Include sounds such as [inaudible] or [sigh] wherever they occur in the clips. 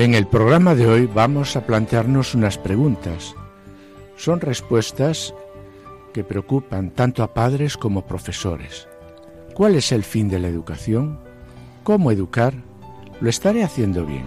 En el programa de hoy vamos a plantearnos unas preguntas. Son respuestas que preocupan tanto a padres como profesores. ¿Cuál es el fin de la educación? ¿Cómo educar? ¿Lo estaré haciendo bien?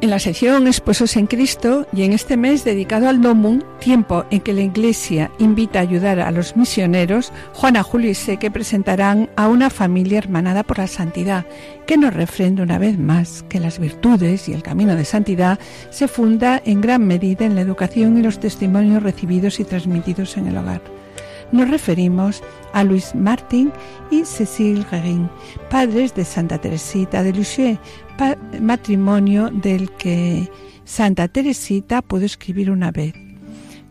En la sección Esposos en Cristo y en este mes dedicado al Domum, tiempo en que la Iglesia invita a ayudar a los misioneros, Juana, Julio y Seque presentarán a una familia hermanada por la santidad, que nos refrenda una vez más que las virtudes y el camino de santidad se funda en gran medida en la educación y los testimonios recibidos y transmitidos en el hogar nos referimos a Luis Martín y Cécile Guérin, padres de Santa Teresita de Lisieux, matrimonio del que Santa Teresita pudo escribir una vez.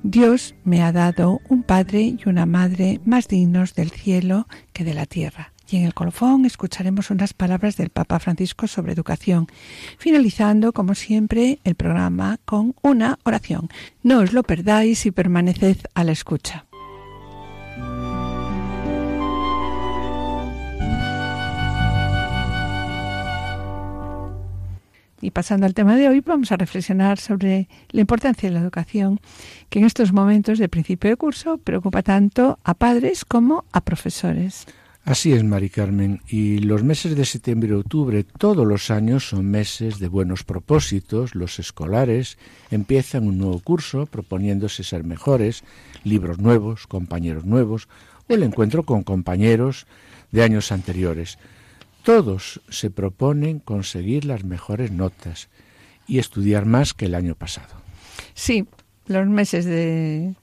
Dios me ha dado un padre y una madre más dignos del cielo que de la tierra. Y en el colofón escucharemos unas palabras del Papa Francisco sobre educación, finalizando, como siempre, el programa con una oración. No os lo perdáis y permaneced a la escucha. Y pasando al tema de hoy, vamos a reflexionar sobre la importancia de la educación, que en estos momentos de principio de curso preocupa tanto a padres como a profesores. Así es, Mari Carmen, y los meses de septiembre y octubre todos los años son meses de buenos propósitos. Los escolares empiezan un nuevo curso proponiéndose ser mejores, libros nuevos, compañeros nuevos o el encuentro con compañeros de años anteriores. Todos se proponen conseguir las mejores notas y estudiar más que el año pasado. Sí, los meses de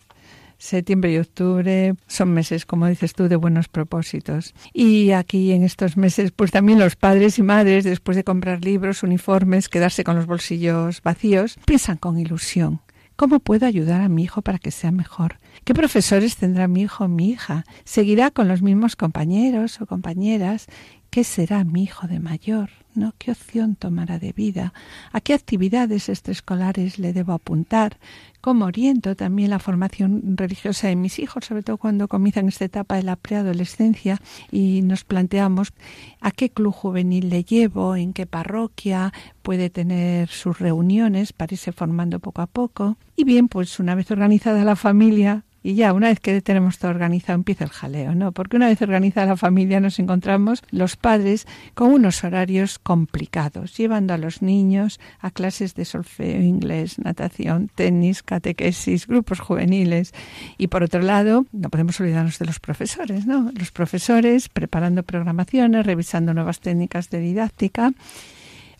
septiembre y octubre son meses, como dices tú, de buenos propósitos. Y aquí en estos meses, pues también los padres y madres, después de comprar libros, uniformes, quedarse con los bolsillos vacíos, piensan con ilusión. ¿Cómo puedo ayudar a mi hijo para que sea mejor? ¿Qué profesores tendrá mi hijo o mi hija? ¿Seguirá con los mismos compañeros o compañeras? ¿Qué será mi hijo de mayor? ¿No? ¿Qué opción tomará de vida? ¿A qué actividades extraescolares le debo apuntar? ¿Cómo oriento también la formación religiosa de mis hijos, sobre todo cuando comienzan esta etapa de la preadolescencia y nos planteamos a qué club juvenil le llevo, en qué parroquia puede tener sus reuniones para irse formando poco a poco? Y bien, pues una vez organizada la familia, y ya, una vez que tenemos todo organizado, empieza el jaleo, ¿no? Porque una vez organizada la familia nos encontramos los padres con unos horarios complicados, llevando a los niños a clases de solfeo, inglés, natación, tenis, catequesis, grupos juveniles. Y por otro lado, no podemos olvidarnos de los profesores, ¿no? Los profesores preparando programaciones, revisando nuevas técnicas de didáctica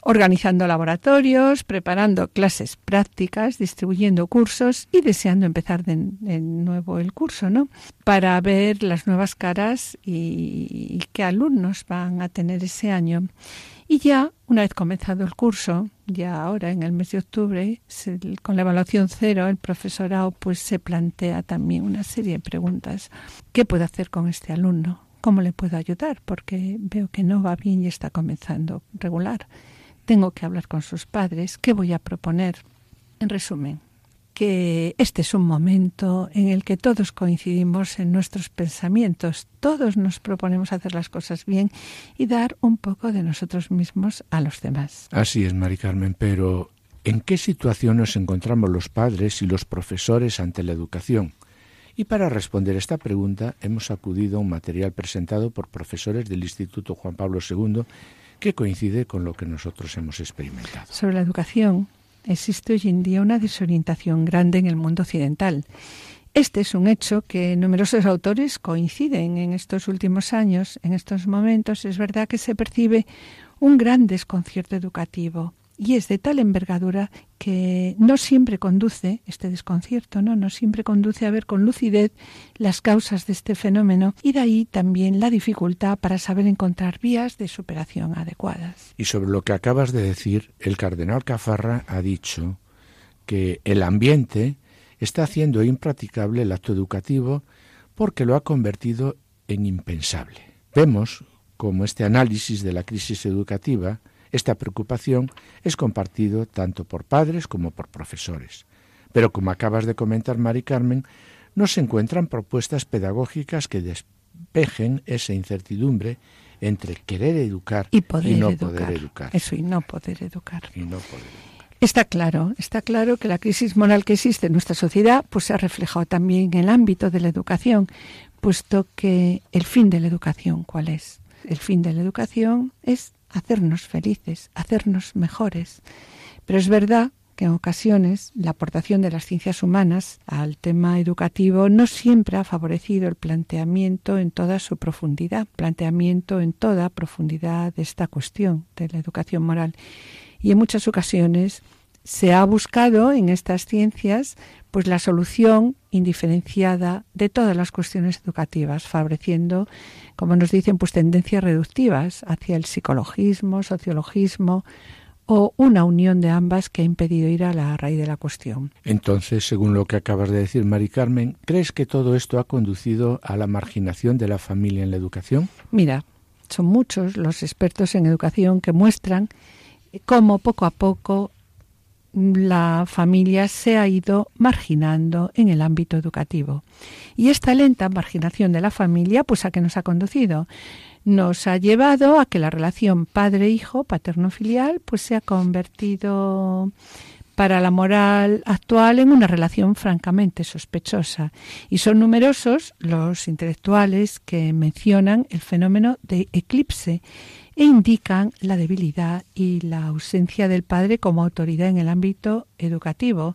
organizando laboratorios, preparando clases prácticas, distribuyendo cursos y deseando empezar de, nuevo el curso, ¿no? Para ver las nuevas caras y, qué alumnos van a tener ese año. Y ya, una vez comenzado el curso, ya ahora en el mes de octubre, con la evaluación cero, el profesorado pues se plantea también una serie de preguntas. ¿Qué puedo hacer con este alumno? ¿Cómo le puedo ayudar? Porque veo que no va bien y está comenzando regular tengo que hablar con sus padres, ¿qué voy a proponer? En resumen, que este es un momento en el que todos coincidimos en nuestros pensamientos, todos nos proponemos hacer las cosas bien y dar un poco de nosotros mismos a los demás. Así es, Mari Carmen, pero ¿en qué situación nos encontramos los padres y los profesores ante la educación? Y para responder esta pregunta hemos acudido a un material presentado por profesores del Instituto Juan Pablo II que coincide con lo que nosotros hemos experimentado. Sobre la educación, existe hoy en día una desorientación grande en el mundo occidental. Este es un hecho que numerosos autores coinciden en estos últimos años. En estos momentos es verdad que se percibe un gran desconcierto educativo y es de tal envergadura que no siempre conduce, este desconcierto, ¿no? no siempre conduce a ver con lucidez las causas de este fenómeno y de ahí también la dificultad para saber encontrar vías de superación adecuadas. Y sobre lo que acabas de decir, el cardenal Cafarra ha dicho que el ambiente está haciendo impracticable el acto educativo porque lo ha convertido en impensable. Vemos como este análisis de la crisis educativa, esta preocupación, es compartido tanto por padres como por profesores. Pero como acabas de comentar, Mari Carmen, no se encuentran propuestas pedagógicas que despejen esa incertidumbre entre querer educar y, no poder educar. Eso, y no poder educar. Y no poder educar. Está claro, está claro que la crisis moral que existe en nuestra sociedad pues se ha reflejado también en el ámbito de la educación, puesto que el fin de la educación, ¿cuál es? El fin de la educación es hacernos felices, hacernos mejores. Pero es verdad que en ocasiones la aportación de las ciencias humanas al tema educativo no siempre ha favorecido el planteamiento en toda su profundidad, planteamiento en toda profundidad de esta cuestión de la educación moral y en muchas ocasiones se ha buscado en estas ciencias pues la solución indiferenciada de todas las cuestiones educativas, favoreciendo, como nos dicen, pues tendencias reductivas hacia el psicologismo, sociologismo o una unión de ambas que ha impedido ir a la raíz de la cuestión. Entonces, según lo que acabas de decir, Mari Carmen, ¿crees que todo esto ha conducido a la marginación de la familia en la educación? Mira, son muchos los expertos en educación que muestran cómo poco a poco la familia se ha ido marginando en el ámbito educativo. Y esta lenta marginación de la familia, pues a qué nos ha conducido? Nos ha llevado a que la relación padre-hijo, paterno-filial, pues se ha convertido para la moral actual en una relación francamente sospechosa. Y son numerosos los intelectuales que mencionan el fenómeno de eclipse e indican la debilidad y la ausencia del padre como autoridad en el ámbito educativo.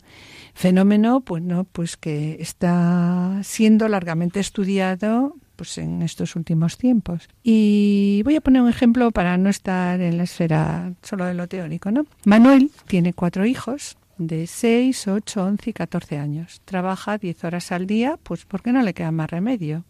Fenómeno pues, no, pues que está siendo largamente estudiado pues en estos últimos tiempos. Y voy a poner un ejemplo para no estar en la esfera solo de lo teórico, ¿no? Manuel tiene cuatro hijos de 6, 8, 11 y 14 años. Trabaja 10 horas al día, pues porque no le queda más remedio.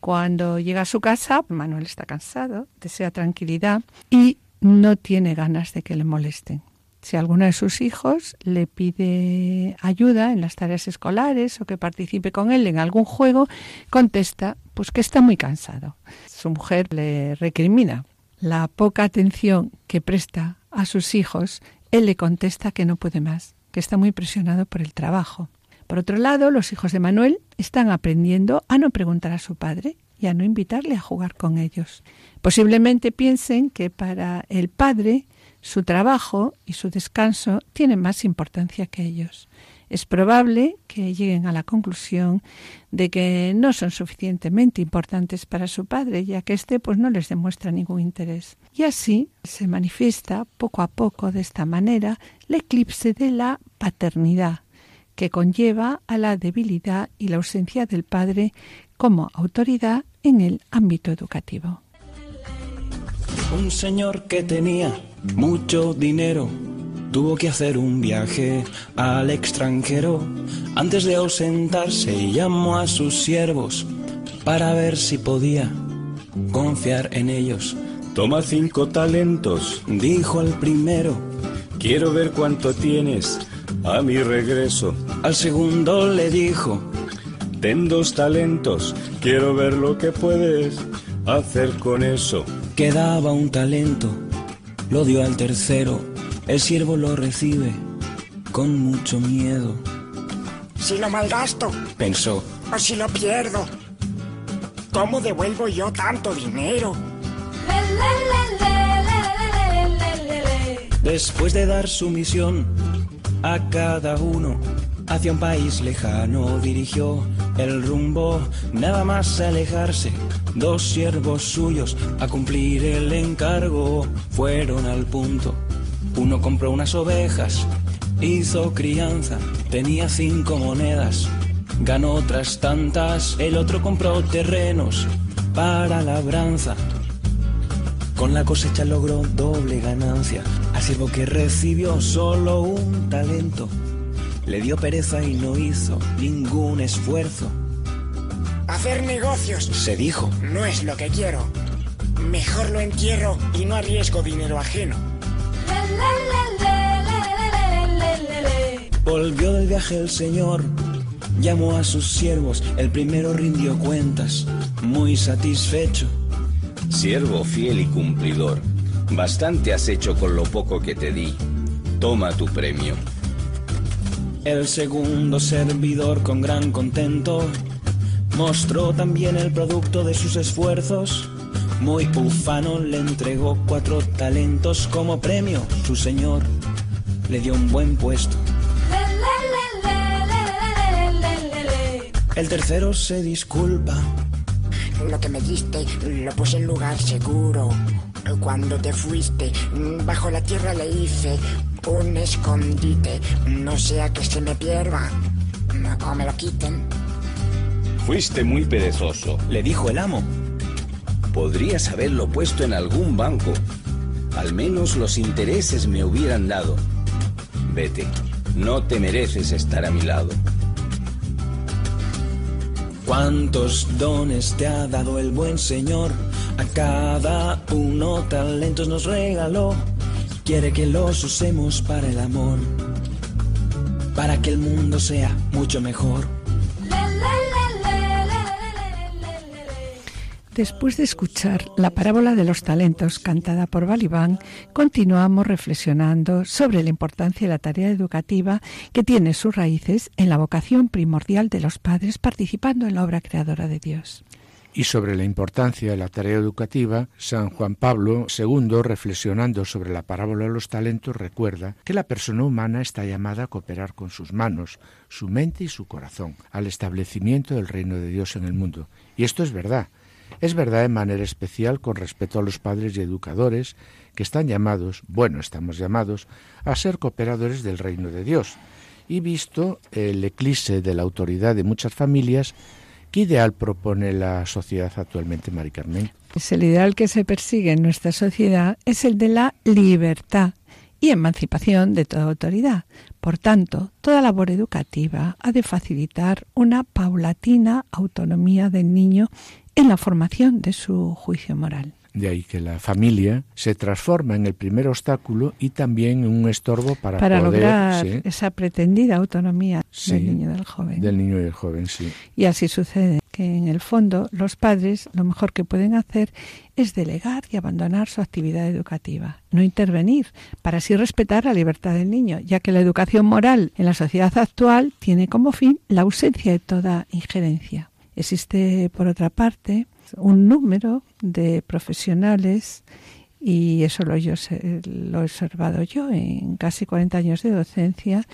Cuando llega a su casa, Manuel está cansado, desea tranquilidad y no tiene ganas de que le molesten. Si alguno de sus hijos le pide ayuda en las tareas escolares o que participe con él en algún juego, contesta pues que está muy cansado. Su mujer le recrimina la poca atención que presta a sus hijos. Él le contesta que no puede más, que está muy presionado por el trabajo. Por otro lado, los hijos de Manuel están aprendiendo a no preguntar a su padre y a no invitarle a jugar con ellos. Posiblemente piensen que para el padre su trabajo y su descanso tienen más importancia que ellos. Es probable que lleguen a la conclusión de que no son suficientemente importantes para su padre, ya que éste pues no les demuestra ningún interés. Y así se manifiesta poco a poco de esta manera el eclipse de la paternidad, que conlleva a la debilidad y la ausencia del padre como autoridad en el ámbito educativo. Un señor que tenía mucho dinero tuvo que hacer un viaje al extranjero. Antes de ausentarse llamó a sus siervos para ver si podía confiar en ellos. Toma cinco talentos, dijo el primero. Quiero ver cuánto tienes a mi regreso. Al segundo le dijo, ten dos talentos, quiero ver lo que puedes hacer con eso. Quedaba un talento, lo dio al tercero, el siervo lo recibe con mucho miedo. Si lo malgasto, pensó, o si lo pierdo, ¿cómo devuelvo yo tanto dinero? Después de dar su misión a cada uno, hacia un país lejano dirigió el rumbo, nada más alejarse. Dos siervos suyos a cumplir el encargo fueron al punto. Uno compró unas ovejas, hizo crianza, tenía cinco monedas, ganó otras tantas. El otro compró terrenos para labranza. Con la cosecha logró doble ganancia Al siervo que recibió solo un talento, le dio pereza y no hizo ningún esfuerzo. Hacer negocios Se dijo, no es lo que quiero. Mejor lo entierro y no arriesgo dinero ajeno. volvió del viaje el Señor, llamó a sus siervos, el primero rindió cuentas, muy satisfecho. Siervo fiel y cumplidor, bastante has hecho con lo poco que te di. Toma tu premio. El segundo servidor con gran contento mostró también el producto de sus esfuerzos. Muy ufano le entregó cuatro talentos como premio. Su señor le dio un buen puesto. El tercero se disculpa. Lo que me diste lo puse en lugar seguro. Cuando te fuiste, bajo la tierra le hice un escondite. No sea que se me pierda o me lo quiten. Fuiste muy perezoso. Le dijo el amo. Podrías haberlo puesto en algún banco. Al menos los intereses me hubieran dado. Vete, no te mereces estar a mi lado. ¿Cuántos dones te ha dado el buen Señor? A cada uno talentos nos regaló. Quiere que los usemos para el amor, para que el mundo sea mucho mejor. Después de escuchar la parábola de los talentos cantada por Balibán, continuamos reflexionando sobre la importancia de la tarea educativa que tiene sus raíces en la vocación primordial de los padres participando en la obra creadora de Dios. Y sobre la importancia de la tarea educativa, San Juan Pablo II, reflexionando sobre la parábola de los talentos, recuerda que la persona humana está llamada a cooperar con sus manos, su mente y su corazón al establecimiento del reino de Dios en el mundo. Y esto es verdad. Es verdad de manera especial con respecto a los padres y educadores que están llamados, bueno, estamos llamados, a ser cooperadores del reino de Dios. Y visto el eclipse de la autoridad de muchas familias, ¿qué ideal propone la sociedad actualmente, Mari Carmen? Pues el ideal que se persigue en nuestra sociedad es el de la libertad y emancipación de toda autoridad. Por tanto, toda labor educativa ha de facilitar una paulatina autonomía del niño en la formación de su juicio moral. De ahí que la familia se transforma en el primer obstáculo y también en un estorbo para, para poder, lograr sí, esa pretendida autonomía Sí, del niño y del joven. del niño y del joven, sí. Y así sucede que en el fondo los padres lo mejor que pueden hacer es delegar y abandonar su actividad educativa, no intervenir, para así respetar la libertad del niño, ya que la educación moral en la sociedad actual tiene como fin la ausencia de toda injerencia. Existe, por otra parte, un número de profesionales y eso lo, yo lo he observado yo en casi 40 años de docencia,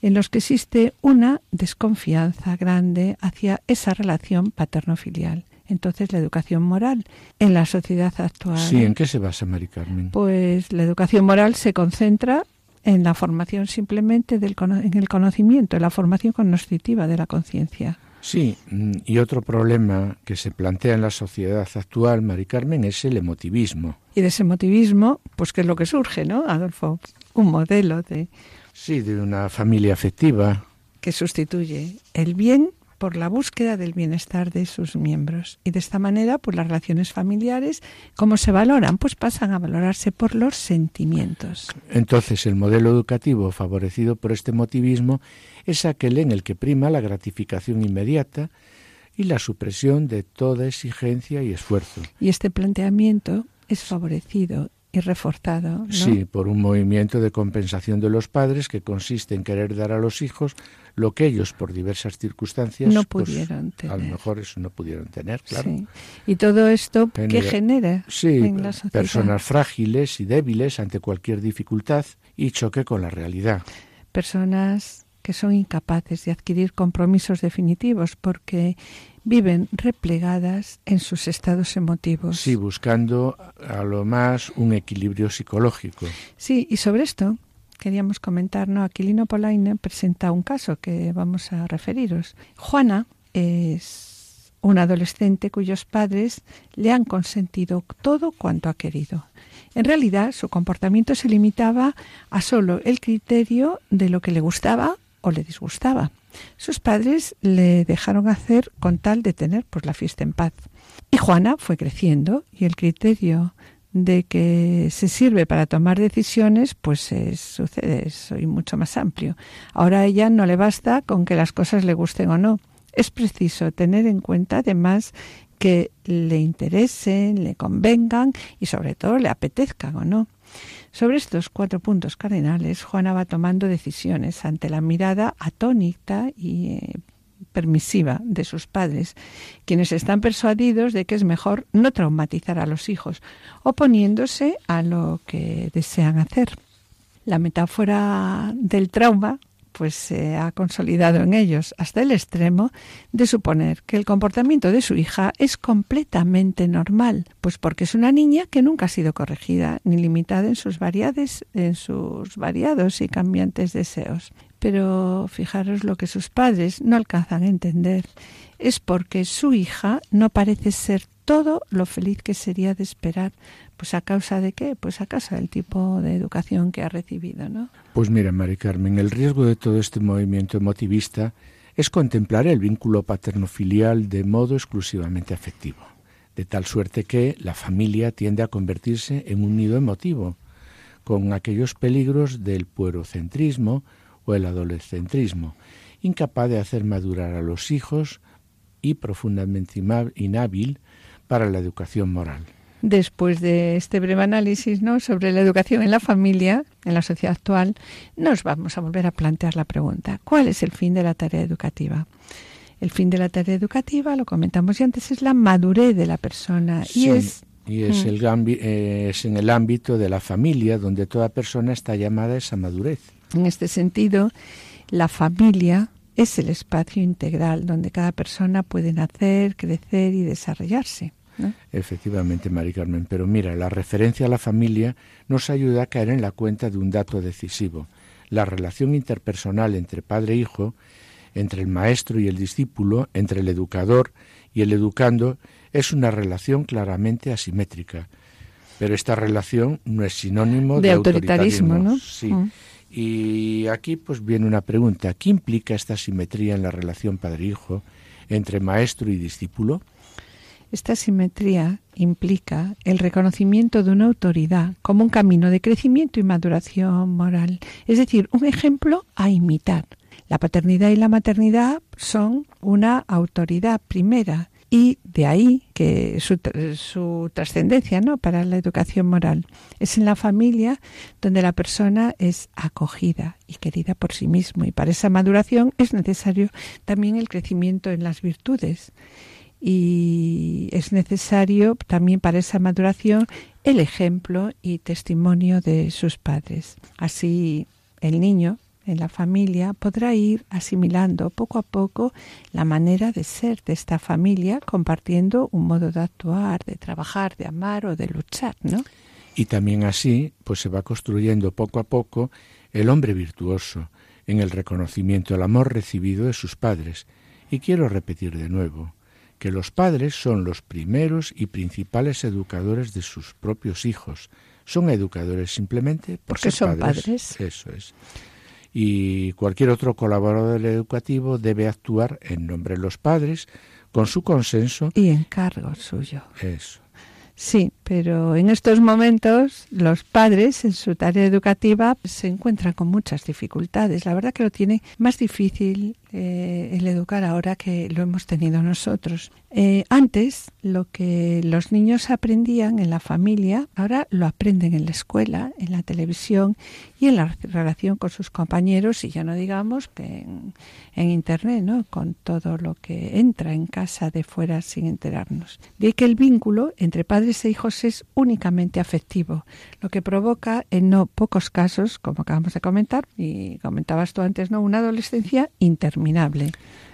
en los que existe una desconfianza grande hacia esa relación paterno-filial. Entonces, la educación moral en la sociedad actual, Sí, ¿en qué se basa, Mari Carmen? pues la educación moral se concentra en la formación simplemente del en el conocimiento, en la formación cognoscitiva de la conciencia. Sí, mm, y otro problema que se plantea en la sociedad actual, Mari Carmen, es el emotivismo. Y de ese motivismo, pues qué es lo que surge, ¿no, Adolfo? Un modelo de Sí, de una familia afectiva. que sustituye el bien por la búsqueda del bienestar de sus miembros. Y de esta manera, pues las relaciones familiares, ¿cómo se valoran? Pues pasan a valorarse por los sentimientos. Entonces, el modelo educativo favorecido por este motivismo es aquel en el que prima la gratificación inmediata y la supresión de toda exigencia y esfuerzo. Y este planteamiento es favorecido y reforzado, ¿no? Sí, por un movimiento de compensación de los padres que consiste en querer dar a los hijos lo que ellos, por diversas circunstancias, No pues, pudieron a lo tener. mejor eso no pudieron tener, claro. Sí. Y todo esto, ¿qué Genera- genera Sí, en la sociedad? personas frágiles y débiles ante cualquier dificultad y choque con la realidad. personas que son incapaces de adquirir compromisos definitivos porque viven replegadas en sus estados emotivos. Sí, buscando a lo más un equilibrio psicológico. Sí, y sobre esto queríamos comentar, ¿no? Aquilino Polaine presenta un caso que vamos a referiros. Juana es un adolescente cuyos padres le han consentido todo cuanto ha querido. En realidad, su comportamiento se limitaba a solo el criterio de lo que le gustaba o le disgustaba. Sus padres le dejaron hacer con tal de tener pues la fiesta en paz. Y Juana fue creciendo y el criterio de que se sirve para tomar decisiones, pues es, sucede, soy mucho más amplio. Ahora a ella no le basta con que las cosas le gusten o no. Es preciso tener en cuenta además que le interesen, le convengan y sobre todo le apetezcan o no. Sobre estos cuatro puntos cardinales, Juana va tomando decisiones ante la mirada atónita y eh, permisiva de sus padres, quienes están persuadidos de que es mejor no traumatizar a los hijos, oponiéndose a lo que desean hacer. La metáfora del trauma pues se ha consolidado en ellos hasta el extremo de suponer que el comportamiento de su hija es completamente normal, pues porque es una niña que nunca ha sido corregida ni limitada en sus variades, en sus variados y cambiantes deseos. Pero fijaros lo que sus padres no alcanzan a entender es porque su hija no parece ser todo lo feliz que sería de esperar. Pues a causa de qué? Pues a causa del tipo de educación que ha recibido, ¿no? Pues mira, Mari Carmen, el riesgo de todo este movimiento emotivista es contemplar el vínculo paterno-filial de modo exclusivamente afectivo, de tal suerte que la familia tiende a convertirse en un nido emotivo, con aquellos peligros del puerocentrismo o el adolescentrismo, incapaz de hacer madurar a los hijos y profundamente inhábil para la educación moral. Después de este breve análisis ¿no? sobre la educación en la familia, en la sociedad actual, nos vamos a volver a plantear la pregunta, ¿cuál es el fin de la tarea educativa? El fin de la tarea educativa, lo comentamos ya antes, es la madurez de la persona y es y es, mm. el, es en el ámbito de la familia donde toda persona está llamada a esa madurez. En este sentido, la familia es el espacio integral donde cada persona puede nacer, crecer y desarrollarse. Efectivamente, Mari Carmen, pero mira, la referencia a la familia nos ayuda a caer en la cuenta de un dato decisivo. La relación interpersonal entre padre e hijo, entre el maestro y el discípulo, entre el educador y el educando, es una relación claramente asimétrica. Pero esta relación no es sinónimo de, autoritarismo, ¿no? Sí. Mm. Y aquí pues viene una pregunta, ¿qué implica esta simetría en la relación padre-hijo entre maestro y discípulo? Esta simetría implica el reconocimiento de una autoridad como un camino de crecimiento y maduración moral, es decir, un ejemplo a imitar. La paternidad y la maternidad son una autoridad primera y de ahí que su, trascendencia ¿no? para la educación moral. Es en la familia donde la persona es acogida y querida por sí mismo y para esa maduración es necesario también el crecimiento en las virtudes y es necesario también para esa maduración el ejemplo y testimonio de sus padres. Así el niño en la familia podrá ir asimilando poco a poco la manera de ser de esta familia, compartiendo un modo de actuar, de trabajar, de amar o de luchar, ¿no? Y también así, pues se va construyendo poco a poco el hombre virtuoso en el reconocimiento del amor recibido de sus padres. Y quiero repetir de nuevo que los padres son los primeros y principales educadores de sus propios hijos. Son educadores simplemente por Porque son padres. Eso es y cualquier otro colaborador educativo debe actuar en nombre de los padres con su consenso y encargo suyo. Eso. Sí, pero en estos momentos los padres en su tarea educativa se encuentran con muchas dificultades. La verdad que lo tiene más difícil eh, el educar ahora que lo hemos tenido nosotros. Eh, antes, lo que los niños aprendían en la familia, ahora lo aprenden en la escuela, en la televisión y en la relación con sus compañeros y ya no digamos que en, Internet, ¿no? con todo lo que entra en casa de fuera sin enterarnos. De que el vínculo entre padres e hijos es únicamente afectivo, lo que provoca en no pocos casos, como acabamos de comentar, y comentabas tú antes, ¿no? una adolescencia intermedia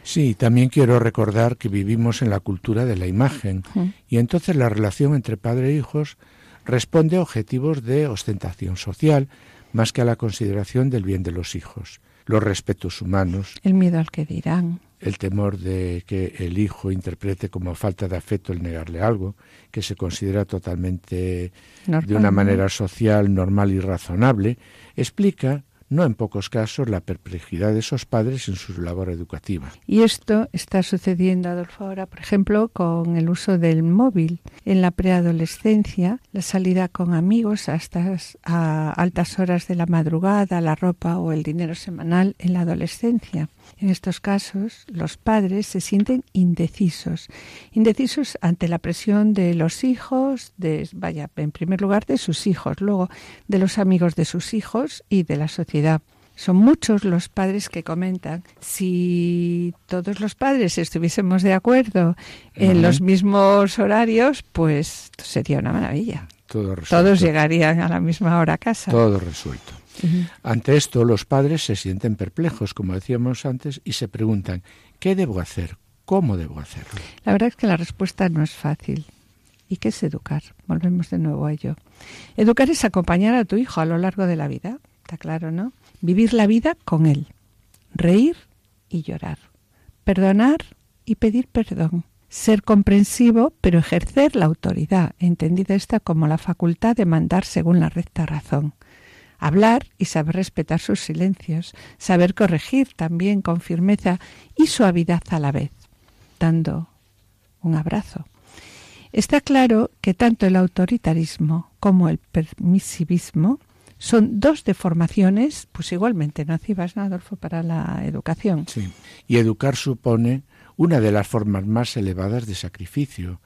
Sí, también quiero recordar que vivimos en la cultura de la imagen y entonces la relación entre padre e hijos responde a objetivos de ostentación social más que a la consideración del bien de los hijos, los respetos humanos. El miedo al que dirán. El temor de que el hijo interprete como falta de afecto el negarle algo, que se considera totalmente de una manera social, normal y razonable, explica no en pocos casos, la perplejidad de esos padres en su labor educativa. Y esto está sucediendo, Adolfo, ahora, por ejemplo, con el uso del móvil en la preadolescencia, la salida con amigos hasta a altas horas de la madrugada, la ropa o el dinero semanal en la adolescencia. En estos casos, los padres se sienten indecisos, indecisos ante la presión de los hijos, de, vaya, en primer lugar de sus hijos, luego de los amigos de sus hijos y de la sociedad. Son muchos los padres que comentan, si todos los padres estuviésemos de acuerdo en los mismos horarios, pues sería una maravilla. Todos llegarían a la misma hora a casa. Todo resuelto. Ante esto, los padres se sienten perplejos, como decíamos antes, y se preguntan, ¿qué debo hacer? ¿Cómo debo hacerlo? La verdad es que la respuesta no es fácil. ¿Y qué es educar? Volvemos de nuevo a ello. Educar es acompañar a tu hijo a lo largo de la vida, está claro, ¿no? Vivir la vida con él, reír y llorar, perdonar y pedir perdón, ser comprensivo pero ejercer la autoridad, entendida esta como la facultad de mandar según la recta razón, hablar y saber respetar sus silencios, saber corregir también con firmeza y suavidad a la vez, dando un abrazo. Está claro que tanto el autoritarismo como el permisivismo son dos deformaciones, pues igualmente nocivas, ¿no, Adolfo, para la educación. Sí, y educar supone una de las formas más elevadas de sacrificio.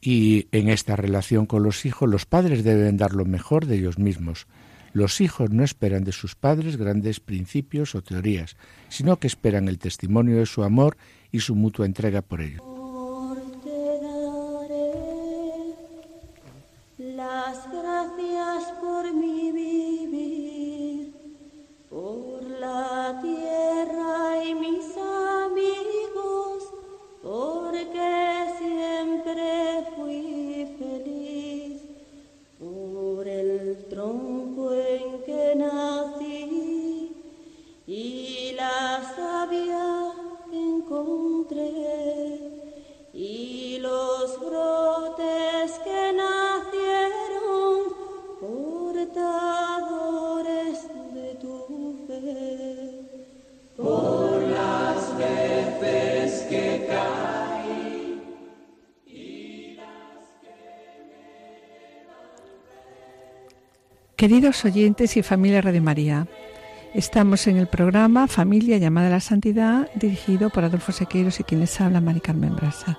Y en esta relación con los hijos, los padres deben dar lo mejor de ellos mismos, los hijos no esperan de sus padres grandes principios o teorías, sino que esperan el testimonio de su amor y su mutua entrega por ello. Las gracias por mi vivir, por la tierra y mis amigos, porque Queridos oyentes y familia Radio María, estamos en el programa Familia llamada a la Santidad, dirigido por Adolfo Sequeiros y quien les habla, Mari Carmen Brasa.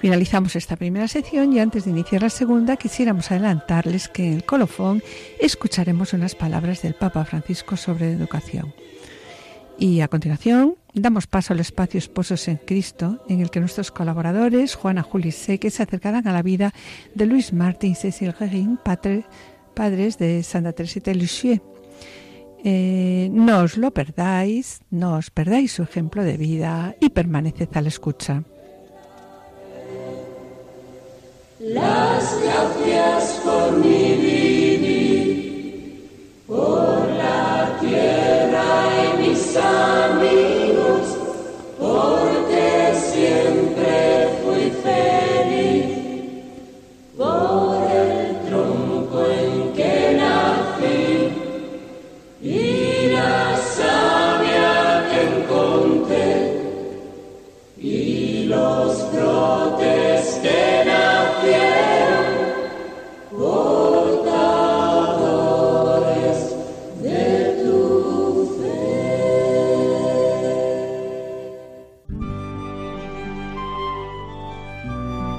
Finalizamos esta primera sección y antes de iniciar la segunda quisiéramos adelantarles que en el colofón escucharemos unas palabras del Papa Francisco sobre educación. Y a continuación damos paso al espacio Esposos en Cristo, en el que nuestros colaboradores, Juana Juli Seque, se acercarán a la vida de Luis Martín Cecil Guerin, padre padres de Santa Teresita de Lisieux. Eh, no os lo perdáis, no os perdáis su ejemplo de vida y permaneced a la escucha. Las gracias por mi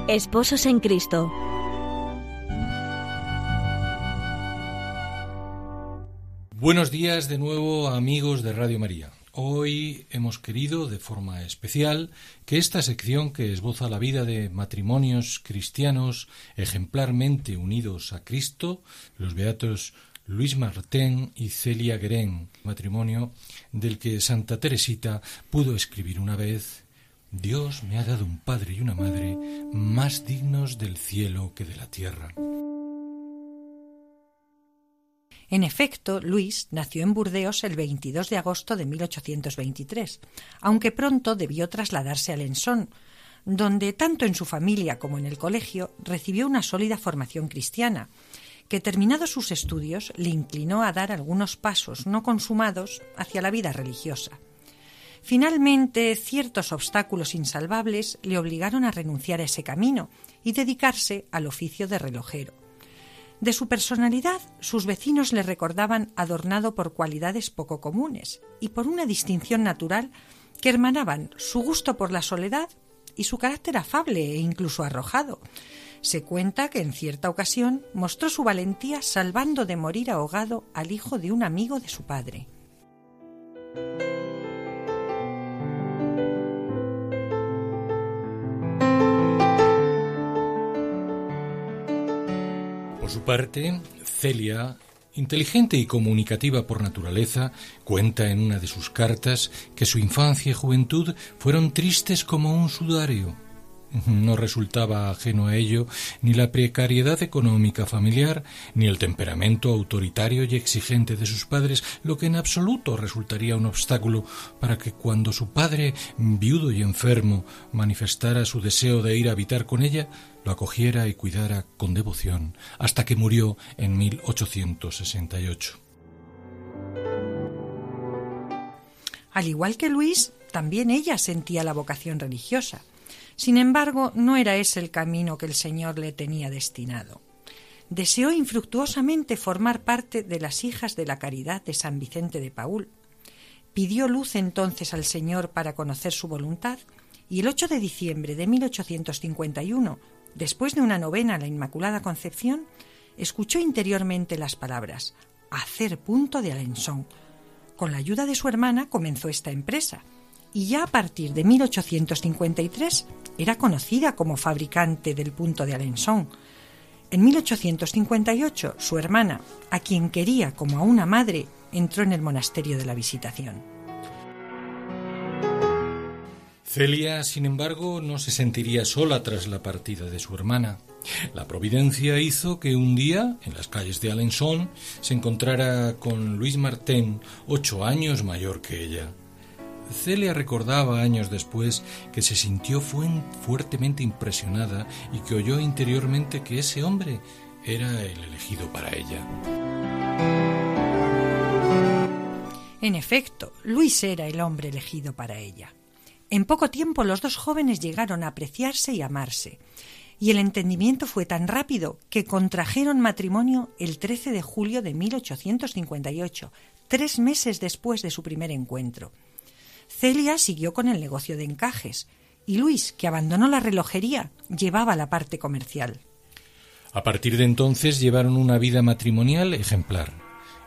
Esposos en Cristo. Buenos días de nuevo amigos de Radio María. Hoy hemos querido de forma especial que esta sección que esboza la vida de matrimonios cristianos ejemplarmente unidos a Cristo, los beatos Luis Martín y Celia Guerén, matrimonio del que Santa Teresita pudo escribir una vez Dios me ha dado un padre y una madre más dignos del cielo que de la tierra. En efecto, Luis nació en Burdeos el 22 de agosto de 1823, aunque pronto debió trasladarse a Lensón, donde tanto en su familia como en el colegio recibió una sólida formación cristiana, que terminados sus estudios le inclinó a dar algunos pasos no consumados hacia la vida religiosa. Finalmente, ciertos obstáculos insalvables le obligaron a renunciar a ese camino y dedicarse al oficio de relojero. De su personalidad, sus vecinos le recordaban adornado por cualidades poco comunes y por una distinción natural que hermanaban su gusto por la soledad y su carácter afable e incluso arrojado. Se cuenta que en cierta ocasión mostró su valentía salvando de morir ahogado al hijo de un amigo de su padre. Su parte, Celia Inteligente y comunicativa por naturaleza, cuenta en una de sus cartas que su infancia y juventud fueron tristes como un sudario. No resultaba ajeno a ello ni la precariedad económica familiar, ni el temperamento autoritario y exigente de sus padres, lo que en absoluto resultaría un obstáculo para que cuando su padre, viudo y enfermo, manifestara su deseo de ir a habitar con ella, lo acogiera y cuidara con devoción, hasta que murió en 1868. Al igual que Luis, también ella sentía la vocación religiosa. Sin embargo, no era ese el camino que el Señor le tenía destinado. Deseó infructuosamente formar parte de las hijas de la caridad de San Vicente de Paul. Pidió luz entonces al Señor para conocer su voluntad y el 8 de diciembre de 1851, después de una novena a la Inmaculada Concepción, escuchó interiormente las palabras hacer punto de Alençon. Con la ayuda de su hermana comenzó esta empresa y ya a partir de 1853 era conocida como fabricante del punto de Alençon. En 1858 su hermana, a quien quería como a una madre, entró en el monasterio de la Visitación. Celia, sin embargo, no se sentiría sola tras la partida de su hermana. La providencia hizo que un día, en las calles de Alençon, se encontrara con Luis Martin, ocho años mayor que ella. Celia recordaba años después que se sintió fuertemente impresionada y que oyó interiormente que ese hombre era el elegido para ella. En efecto, Luis era el hombre elegido para ella. En poco tiempo los dos jóvenes llegaron a apreciarse y amarse, y el entendimiento fue tan rápido que contrajeron matrimonio el 13 de julio de 1858, tres meses después de su primer encuentro. Celia siguió con el negocio de encajes y Luis, que abandonó la relojería, llevaba la parte comercial. A partir de entonces llevaron una vida matrimonial ejemplar.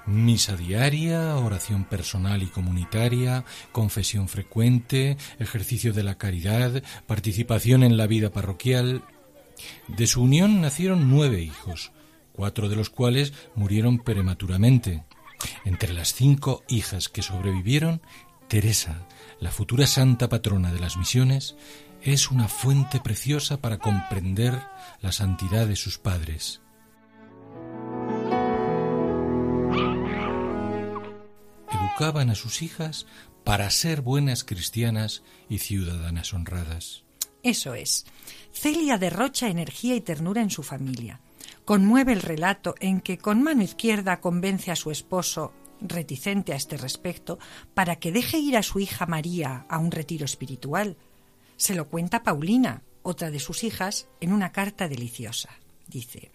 Misa diaria, oración personal y comunitaria, confesión frecuente, ejercicio de la caridad, participación en la vida parroquial. De su unión nacieron nueve hijos, cuatro de los cuales murieron prematuramente. Entre las cinco hijas que sobrevivieron Teresa, la futura santa patrona de las misiones, es una fuente preciosa para comprender la santidad de sus padres. Educaban a sus hijas para ser buenas cristianas y ciudadanas honradas. Eso es. Celia derrocha energía y ternura en su familia. Conmueve el relato en que con mano izquierda convence a su esposo reticente a este respecto, para que deje ir a su hija María a un retiro espiritual. Se lo cuenta Paulina, otra de sus hijas, en una carta deliciosa. Dice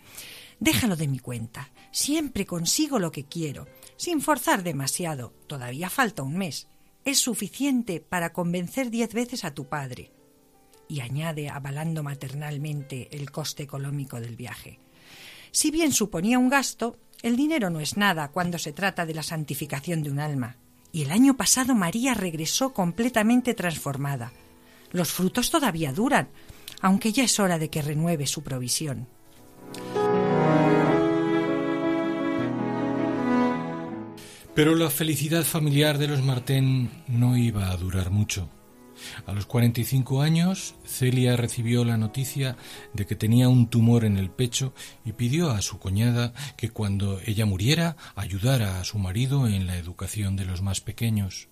Déjalo de mi cuenta. Siempre consigo lo que quiero, sin forzar demasiado. Todavía falta un mes. Es suficiente para convencer diez veces a tu padre. Y añade, avalando maternalmente el coste económico del viaje. Si bien suponía un gasto, el dinero no es nada cuando se trata de la santificación de un alma. Y el año pasado María regresó completamente transformada. Los frutos todavía duran, aunque ya es hora de que renueve su provisión. Pero la felicidad familiar de los Martén no iba a durar mucho. A los 45 años, Celia recibió la noticia de que tenía un tumor en el pecho y pidió a su cuñada que cuando ella muriera ayudara a su marido en la educación de los más pequeños.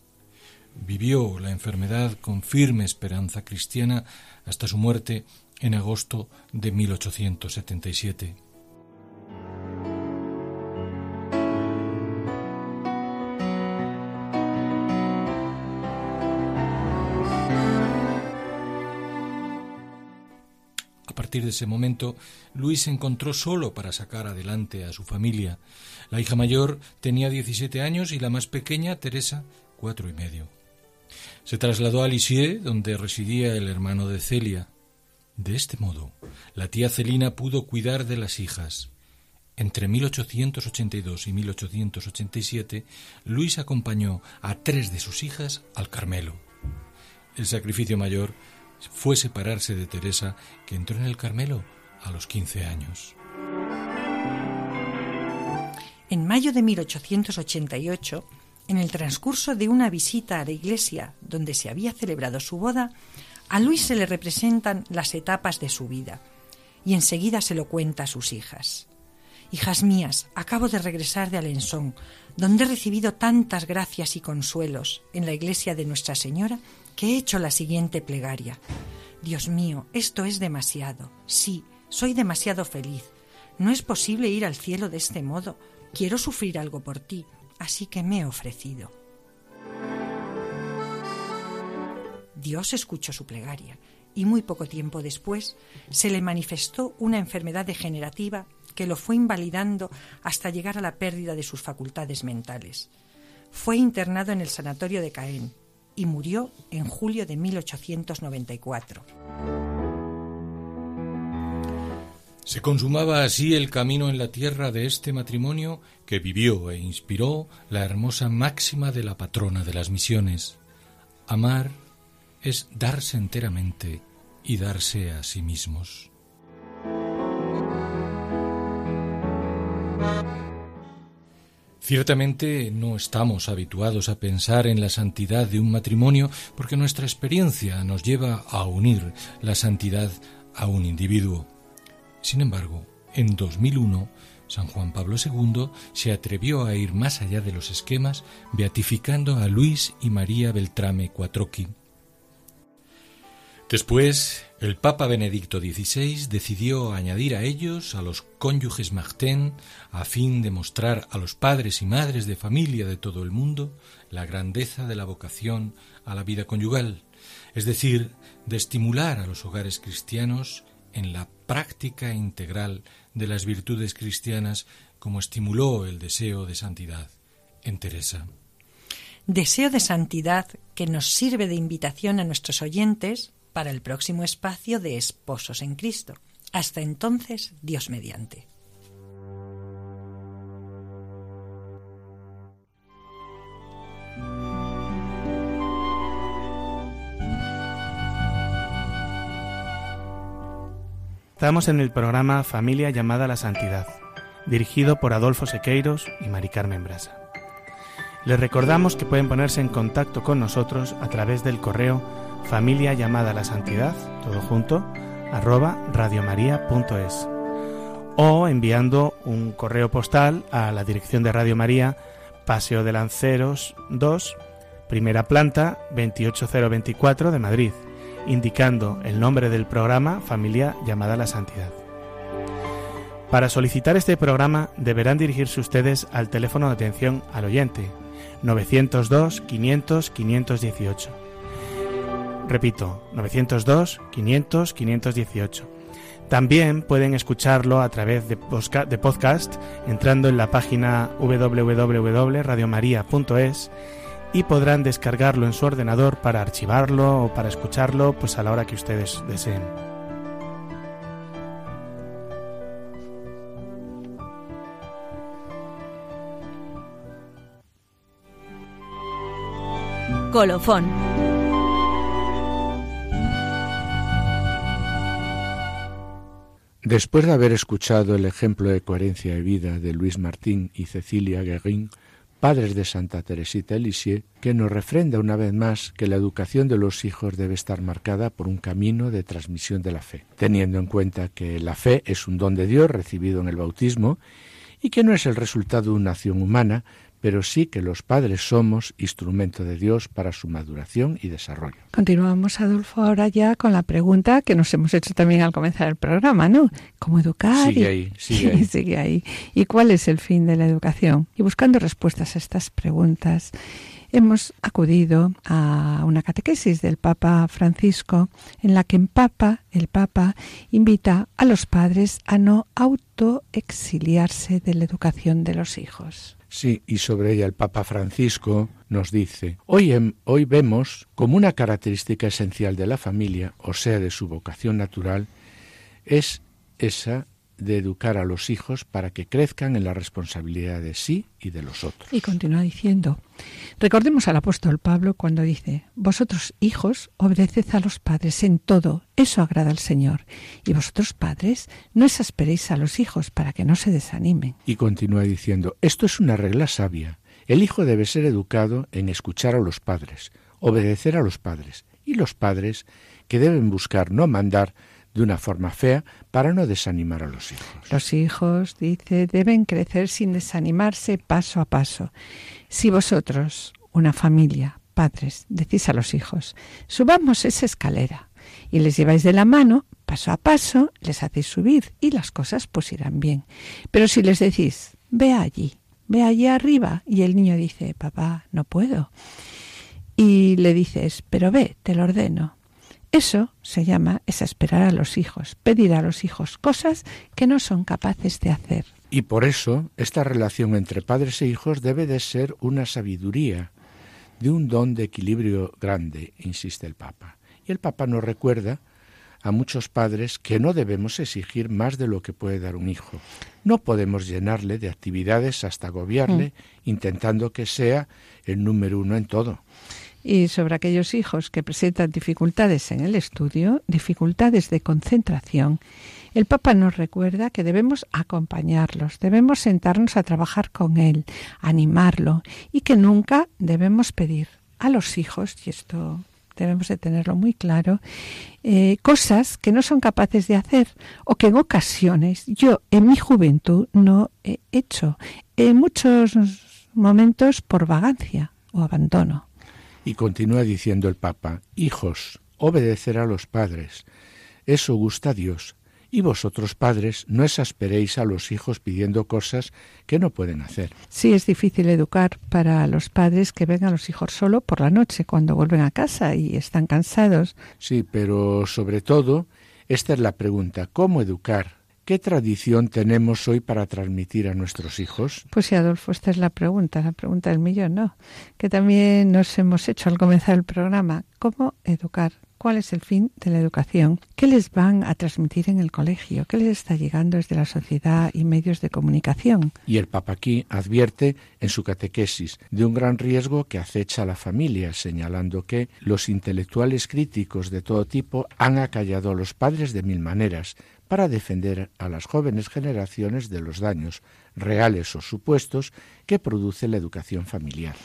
Vivió la enfermedad con firme esperanza cristiana hasta su muerte en agosto de 1877. Partir de ese momento, Luis se encontró solo para sacar adelante a su familia. La hija mayor tenía 17 años y la más pequeña, Teresa, cuatro y medio. Se trasladó a Lisieux, donde residía el hermano de Celia. De este modo, la tía Celina pudo cuidar de las hijas. Entre 1882 y 1887, Luis acompañó a tres de sus hijas al Carmelo. El sacrificio mayor fue separarse de Teresa, que entró en el Carmelo a los 15 años. En mayo de 1888, en el transcurso de una visita a la iglesia donde se había celebrado su boda, a Luis se le representan las etapas de su vida y enseguida se lo cuenta a sus hijas. Hijas mías, acabo de regresar de Alençon, donde he recibido tantas gracias y consuelos en la iglesia de Nuestra Señora que he hecho la siguiente plegaria. Dios mío, esto es demasiado. Sí, soy demasiado feliz. No es posible ir al cielo de este modo. Quiero sufrir algo por ti, así que me he ofrecido. Dios escuchó su plegaria y muy poco tiempo después se le manifestó una enfermedad degenerativa que lo fue invalidando hasta llegar a la pérdida de sus facultades mentales. Fue internado en el sanatorio de Caen y murió en julio de 1894. Se consumaba así el camino en la tierra de este matrimonio que vivió e inspiró la hermosa máxima de la patrona de las misiones. Amar es darse enteramente y darse a sí mismos. Ciertamente no estamos habituados a pensar en la santidad de un matrimonio porque nuestra experiencia nos lleva a unir la santidad a un individuo. Sin embargo, en 2001, San Juan Pablo II se atrevió a ir más allá de los esquemas, beatificando a Luis y María Beltrame Quattrocchi. Después, el Papa Benedicto XVI decidió añadir a ellos a los cónyuges Martin a fin de mostrar a los padres y madres de familia de todo el mundo la grandeza de la vocación a la vida conyugal, es decir, de estimular a los hogares cristianos en la práctica integral de las virtudes cristianas como estimuló el deseo de santidad en Teresa. Deseo de santidad que nos sirve de invitación a nuestros oyentes para el próximo espacio de Esposos en Cristo. Hasta entonces, Dios mediante. Estamos en el programa Familia llamada a la Santidad, dirigido por Adolfo Sequeiros y Mari Carmen Brasa. Les recordamos que pueden ponerse en contacto con nosotros a través del correo familia llamada a la santidad, todo junto, arroba radiomaria.es o enviando un correo postal a la dirección de Radio María, Paseo de Lanceros 2, primera planta 28024 de Madrid, indicando el nombre del programa Familia llamada a la Santidad. Para solicitar este programa deberán dirigirse ustedes al teléfono de atención al oyente 902 500 518. Repito, 902 500 518. También pueden escucharlo a través de, podcast entrando en la página www.radiomaria.es y podrán descargarlo en su ordenador para archivarlo o para escucharlo pues a la hora que ustedes deseen. Colofón. Después de haber escuchado el ejemplo de coherencia de vida de Luis Martín y Cecilia Guerin, padres de Santa Teresita Elisie, que nos refrenda una vez más que la educación de los hijos debe estar marcada por un camino de transmisión de la fe, teniendo en cuenta que la fe es un don de Dios recibido en el bautismo y que no es el resultado de una acción humana, pero sí que los padres somos instrumento de Dios para su maduración y desarrollo. Continuamos, Adolfo, ahora ya con la pregunta que nos hemos hecho también al comenzar el programa, ¿no? ¿Cómo educar? Sigue ahí, sigue ahí. [laughs] sigue ahí. ¿Y cuál es el fin de la educación? Y buscando respuestas a estas preguntas, hemos acudido a una catequesis del Papa Francisco en la que en Papa, el Papa invita a los padres a no autoexiliarse de la educación de los hijos. Sí, y sobre ella el Papa Francisco nos dice, hoy, em, hoy vemos como una característica esencial de la familia, o sea, de su vocación natural, es esa de educar a los hijos para que crezcan en la responsabilidad de sí y de los otros. Y continúa diciendo, recordemos al apóstol Pablo cuando dice, vosotros hijos, obedeced a los padres en todo, eso agrada al Señor, y vosotros padres, no exasperéis a los hijos para que no se desanimen. Y continúa diciendo, esto es una regla sabia, el hijo debe ser educado en escuchar a los padres, obedecer a los padres, y los padres que deben buscar no mandar, de una forma fea para no desanimar a los hijos. Los hijos, dice, deben crecer sin desanimarse paso a paso. Si vosotros, una familia, padres, decís a los hijos, subamos esa escalera y les lleváis de la mano, paso a paso, les hacéis subir y las cosas pues irán bien. Pero si les decís, ve allí, ve allí arriba, y el niño dice, papá, no puedo, y le dices, pero ve, te lo ordeno, eso se llama exasperar a los hijos, pedir a los hijos cosas que no son capaces de hacer. Y por eso esta relación entre padres e hijos debe de ser una sabiduría, de un don de equilibrio grande, insiste el Papa. Y el Papa nos recuerda a muchos padres que no debemos exigir más de lo que puede dar un hijo. No podemos llenarle de actividades hasta agobiarle, mm. intentando que sea el número uno en todo y sobre aquellos hijos que presentan dificultades en el estudio, dificultades de concentración, el Papa nos recuerda que debemos acompañarlos, debemos sentarnos a trabajar con él, animarlo y que nunca debemos pedir a los hijos, y esto debemos de tenerlo muy claro, eh, cosas que no son capaces de hacer o que en ocasiones yo en mi juventud no he hecho, en muchos momentos por vagancia o abandono. Y continúa diciendo el Papa, Hijos, obedecer a los padres. Eso gusta a Dios. Y vosotros, padres, no exasperéis a los hijos pidiendo cosas que no pueden hacer. Sí, es difícil educar para los padres que ven a los hijos solo por la noche, cuando vuelven a casa y están cansados. Sí, pero sobre todo, esta es la pregunta, ¿cómo educar ¿Qué tradición tenemos hoy para transmitir a nuestros hijos? Pues sí, Adolfo, esta es la pregunta, la pregunta del millón, ¿no? Que también nos hemos hecho al comenzar el programa. ¿Cómo educar? ¿Cuál es el fin de la educación? ¿Qué les van a transmitir en el colegio? ¿Qué les está llegando desde la sociedad y medios de comunicación? Y el Papa aquí advierte en su catequesis de un gran riesgo que acecha a la familia, señalando que los intelectuales críticos de todo tipo han acallado a los padres de mil maneras, para defender a las jóvenes generaciones de los daños reales o supuestos que produce la educación familiar.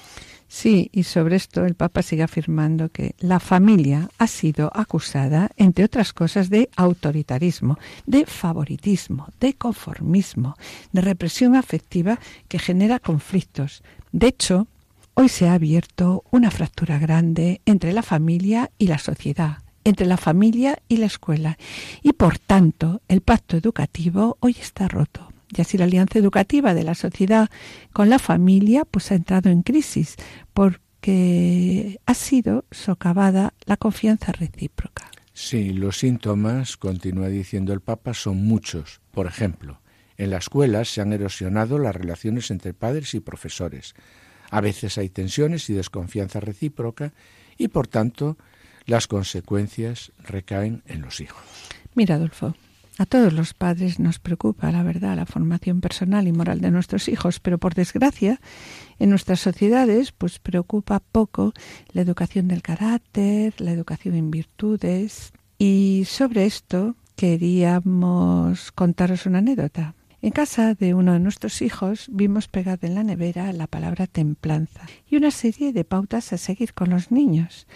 Sí, y sobre esto el Papa sigue afirmando que la familia ha sido acusada, entre otras cosas, de autoritarismo, de favoritismo, de conformismo, de represión afectiva que genera conflictos. De hecho, hoy se ha abierto una fractura grande entre la familia y la sociedad, entre la familia y la escuela. Y por tanto, el pacto educativo hoy está roto. Y así la alianza educativa de la sociedad con la familia pues ha entrado en crisis porque ha sido socavada la confianza recíproca. Sí, los síntomas, continúa diciendo el Papa, son muchos. Por ejemplo, en la escuela se han erosionado las relaciones entre padres y profesores. A veces hay tensiones y desconfianza recíproca y, por tanto, las consecuencias recaen en los hijos. Mira, Adolfo, a todos los padres nos preocupa, la verdad, la formación personal y moral de nuestros hijos, pero por desgracia, en nuestras sociedades, pues preocupa poco la educación del carácter, la educación en virtudes. Y sobre esto queríamos contaros una anécdota. En casa de uno de nuestros hijos vimos pegada en la nevera la palabra templanza y una serie de pautas a seguir con los niños.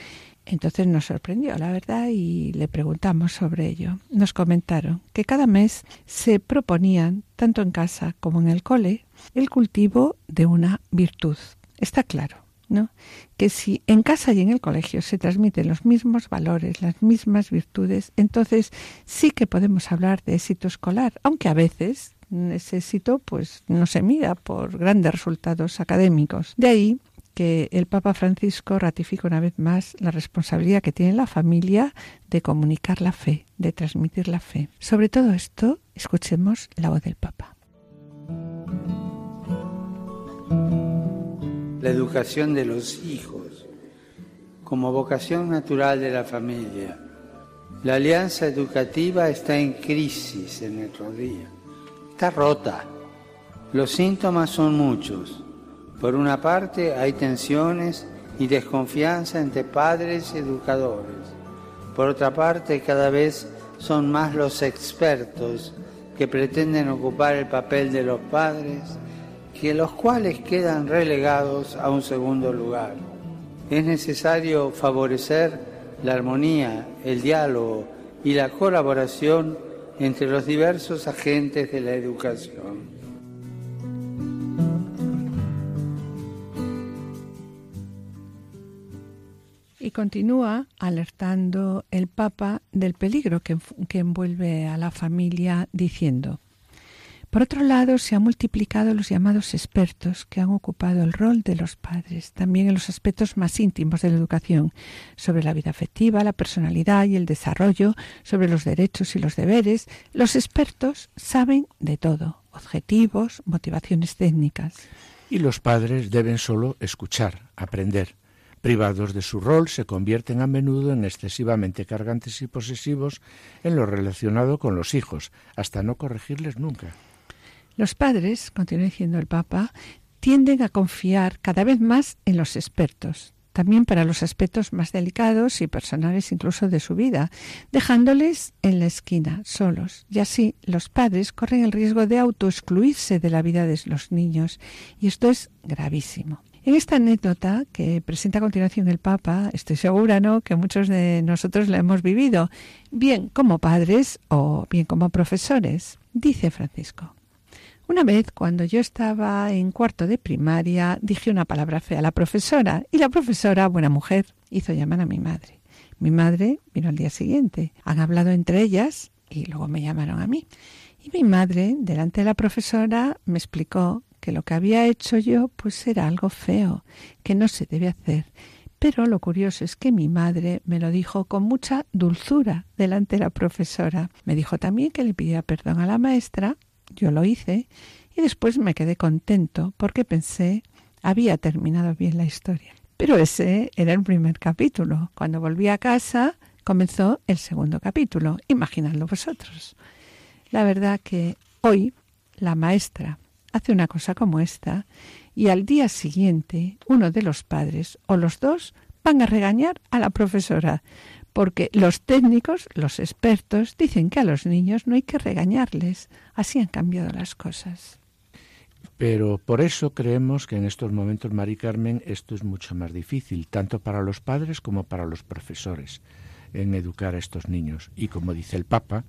Entonces nos sorprendió, la verdad, y le preguntamos sobre ello. Nos comentaron que cada mes se proponían, tanto en casa como en el cole, el cultivo de una virtud. Está claro, ¿no? Que si en casa y en el colegio se transmiten los mismos valores, las mismas virtudes, entonces sí que podemos hablar de éxito escolar, aunque a veces ese éxito pues no se mida por grandes resultados académicos. De ahí que el Papa Francisco ratifica una vez más la responsabilidad que tiene la familia de comunicar la fe, de transmitir la fe. Sobre todo esto, escuchemos la voz del Papa. La educación de los hijos como vocación natural de la familia. La alianza educativa está en crisis en nuestros días. Está rota. Los síntomas son muchos por una parte hay tensiones y desconfianza entre padres y educadores. Por otra parte, cada vez son más los expertos que pretenden ocupar el papel de los padres, que los cuales quedan relegados a un segundo lugar. Es necesario favorecer la armonía, el diálogo y la colaboración entre los diversos agentes de la educación. Y continúa alertando el Papa del peligro que, que, envuelve a la familia diciendo, por otro lado, se han multiplicado los llamados expertos que han ocupado el rol de los padres, también en los aspectos más íntimos de la educación, sobre la vida afectiva, la personalidad y el desarrollo, sobre los derechos y los deberes. Los expertos saben de todo, objetivos, motivaciones técnicas. Y los padres deben solo escuchar, aprender privados de su rol, se convierten a menudo en excesivamente cargantes y posesivos en lo relacionado con los hijos, hasta no corregirles nunca. Los padres, continúa diciendo el Papa, tienden a confiar cada vez más en los expertos, también para los aspectos más delicados y personales incluso de su vida, dejándoles en la esquina, solos. Y así los padres corren el riesgo de autoexcluirse de la vida de los niños, y esto es gravísimo. En esta anécdota que presenta a continuación el Papa, estoy segura, ¿no?, que muchos de nosotros la hemos vivido, bien como padres o bien como profesores. Dice Francisco. Una vez, cuando yo estaba en cuarto de primaria, dije una palabra fea a la profesora y la profesora, buena mujer, hizo llamar a mi madre. Mi madre vino al día siguiente. Han hablado entre ellas y luego me llamaron a mí. Y mi madre, delante de la profesora, me explicó que lo que había hecho yo pues era algo feo, que no se debe hacer. Pero lo curioso es que mi madre me lo dijo con mucha dulzura delante de la profesora. Me dijo también que le pidiera perdón a la maestra yo lo hice y después me quedé contento porque pensé había terminado bien la historia. Pero ese era el primer capítulo. Cuando volví a casa comenzó el segundo capítulo. Imaginadlo vosotros. La verdad que hoy la maestra hace una cosa como esta y al día siguiente uno de los padres o los dos van a regañar a la profesora porque los técnicos, los expertos, dicen que a los niños no hay que regañarles. Así han cambiado las cosas. Pero por eso creemos que en estos momentos, Mari Carmen, esto es mucho más difícil, tanto para los padres como para los profesores, en educar a estos niños. Y como dice el Papa,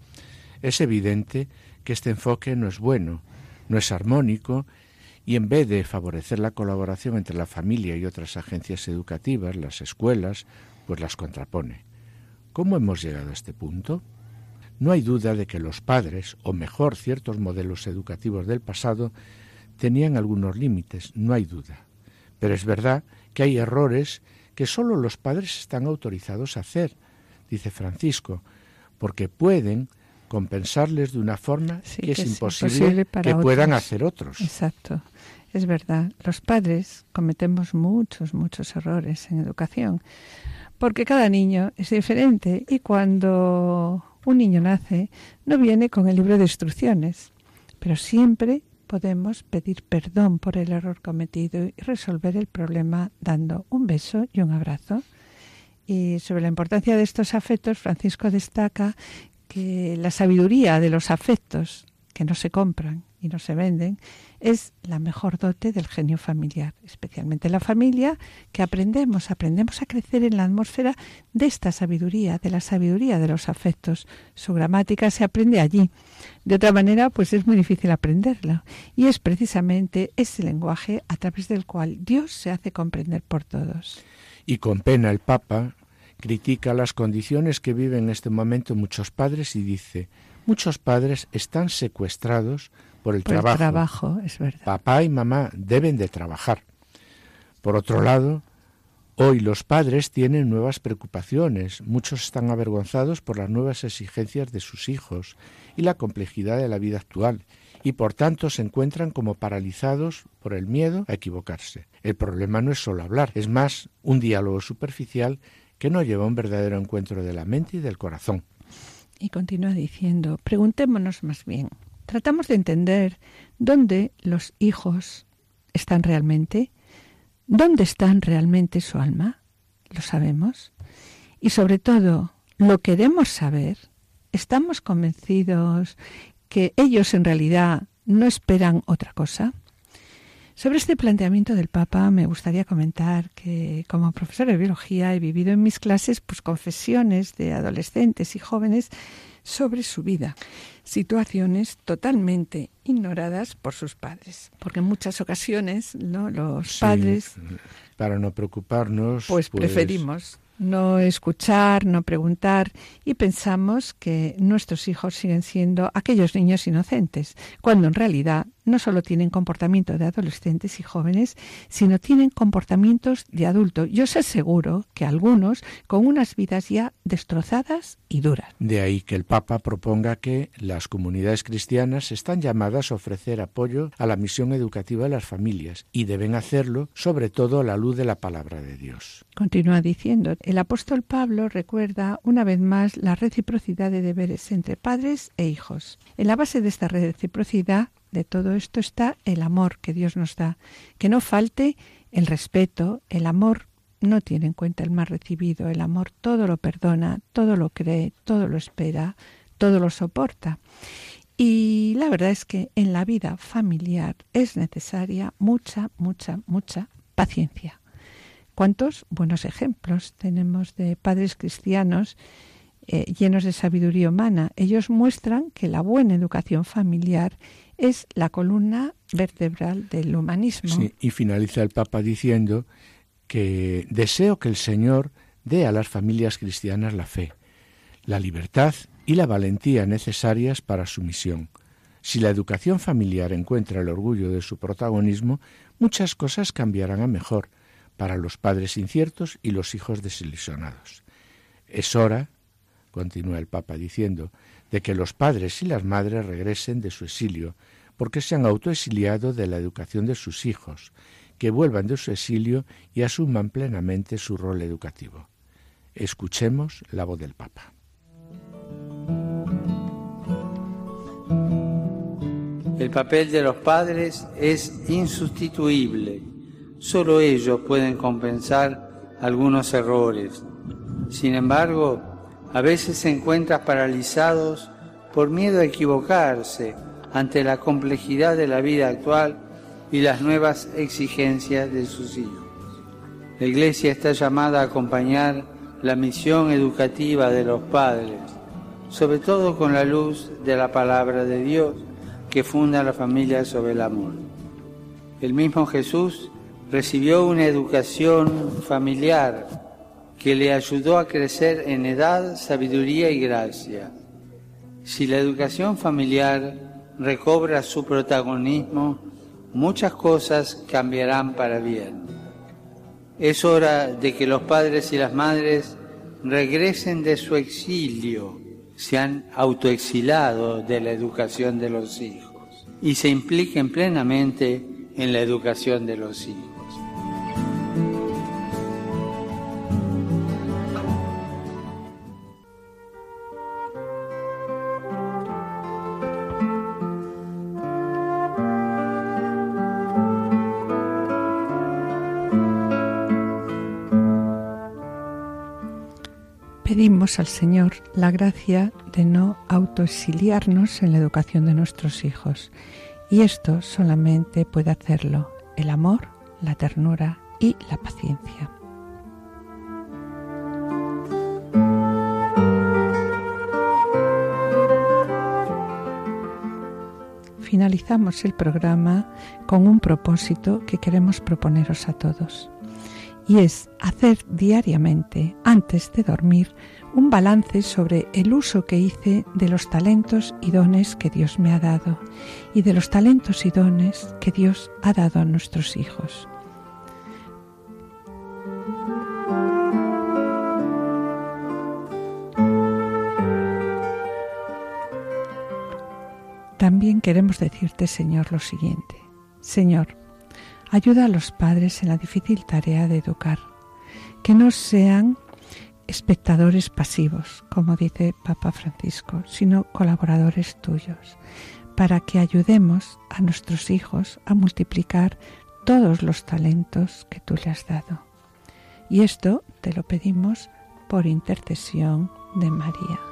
es evidente que este enfoque no es bueno, no es armónico, y en vez de favorecer la colaboración entre la familia y otras agencias educativas, las escuelas, pues las contrapone. ¿Cómo hemos llegado a este punto? No hay duda de que los padres, o mejor ciertos modelos educativos del pasado, tenían algunos límites, no hay duda. Pero es verdad que hay errores que sólo los padres están autorizados a hacer, dice Francisco, porque pueden compensarles de una forma que, es, imposible, que puedan hacer otros. Exacto. Es verdad, los padres cometemos muchos, muchos errores en educación porque cada niño es diferente y cuando un niño nace no viene con el libro de instrucciones, pero siempre podemos pedir perdón por el error cometido y resolver el problema dando un beso y un abrazo. Y sobre la importancia de estos afectos, Francisco destaca que la sabiduría de los afectos, que no se compran, y no se venden, es la mejor dote del genio familiar, especialmente la familia, que aprendemos, aprendemos a crecer en la atmósfera de esta sabiduría, de la sabiduría de los afectos. Su gramática se aprende allí. De otra manera, pues es muy difícil aprenderla. Y es precisamente ese lenguaje a través del cual Dios se hace comprender por todos. Y con pena el Papa critica las condiciones que viven en este momento muchos padres y dice, muchos padres están secuestrados por el trabajo. trabajo, es verdad. Papá y mamá deben de trabajar. Por otro lado, hoy los padres tienen nuevas preocupaciones. Muchos están avergonzados por las nuevas exigencias de sus hijos y la complejidad de la vida actual y por tanto se encuentran como paralizados por el miedo a equivocarse. El problema no es solo hablar, es más un diálogo superficial que no lleva a un verdadero encuentro de la mente y del corazón. Y continúa diciendo, preguntémonos más bien, tratamos de entender dónde los hijos están realmente, dónde están realmente su alma, lo sabemos, y sobre todo, lo queremos saber, estamos convencidos que ellos en realidad no esperan otra cosa. Sobre este planteamiento del Papa me gustaría comentar que como profesor de biología he vivido en mis clases pues confesiones de adolescentes y jóvenes sobre su vida, situaciones totalmente ignoradas por sus padres, porque en muchas ocasiones ¿no? los padres para no preocuparnos pues, pues preferimos no escuchar, no preguntar y pensamos que nuestros hijos siguen siendo aquellos niños inocentes, cuando en realidad no solo tienen comportamiento de adolescentes y jóvenes, sino tienen comportamientos de adultos. Yo sé seguro que algunos con unas vidas ya destrozadas y duras. De ahí que el Papa proponga que las comunidades cristianas están llamadas a ofrecer apoyo a la misión educativa de las familias y deben hacerlo sobre todo a la luz de la palabra de Dios. Continúa diciendo, el apóstol Pablo recuerda una vez más la reciprocidad de deberes entre padres e hijos. En la base de esta reciprocidad de todo esto está el amor que Dios nos da. Que no falte el respeto, el amor no tiene en cuenta el mal recibido, el amor todo lo perdona, todo lo cree, todo lo espera, todo lo soporta. Y la verdad es que en la vida familiar es necesaria mucha, mucha, mucha paciencia. ¿Cuántos buenos ejemplos tenemos de padres cristianos eh, llenos de sabiduría humana? Ellos muestran que la buena educación familiar es la columna vertebral del humanismo. Y finaliza el Papa diciendo que deseo que el Señor dé a las familias cristianas la fe, la libertad y la valentía necesarias para su misión. Si la educación familiar encuentra el orgullo de su protagonismo, muchas cosas cambiarán a mejor para los padres inciertos y los hijos desilusionados. Es hora, continúa el Papa diciendo, de que los padres y las madres regresen de su exilio, porque se han autoexiliado de la educación de sus hijos, que vuelvan de su exilio y asuman plenamente su rol educativo. Escuchemos la voz del Papa. El papel de los padres es insustituible. Solo ellos pueden compensar algunos errores. Sin embargo, a veces se encuentran paralizados por miedo a equivocarse ante la complejidad de la vida actual y las nuevas exigencias de sus hijos. La Iglesia está llamada a acompañar la misión educativa de los padres, sobre todo con la luz de la palabra de Dios que funda la familia sobre el amor. El mismo Jesús recibió una educación familiar que le ayudó a crecer en edad, sabiduría y gracia. Si la educación familiar recobra su protagonismo, muchas cosas cambiarán para bien. Es hora de que los padres y las madres regresen de su exilio, se han autoexilado de la educación de los hijos y se impliquen plenamente en la educación de los hijos. Al Señor la gracia de no autoexiliarnos en la educación de nuestros hijos Y esto solamente puede hacerlo el amor, la ternura y la paciencia. finalizamos el programa con un propósito que queremos proponeros a todos. Y es hacer diariamente, antes de dormir, un balance sobre el uso que hice de los talentos y dones que Dios me ha dado y de los talentos y dones que Dios ha dado a nuestros hijos. También queremos decirte, Señor, lo siguiente. Señor, ayuda a los padres en la difícil tarea de educar, que no sean espectadores pasivos, como dice Papa Francisco, sino colaboradores tuyos, para que ayudemos a nuestros hijos a multiplicar todos los talentos que tú le has dado. Y esto te lo pedimos por intercesión de María.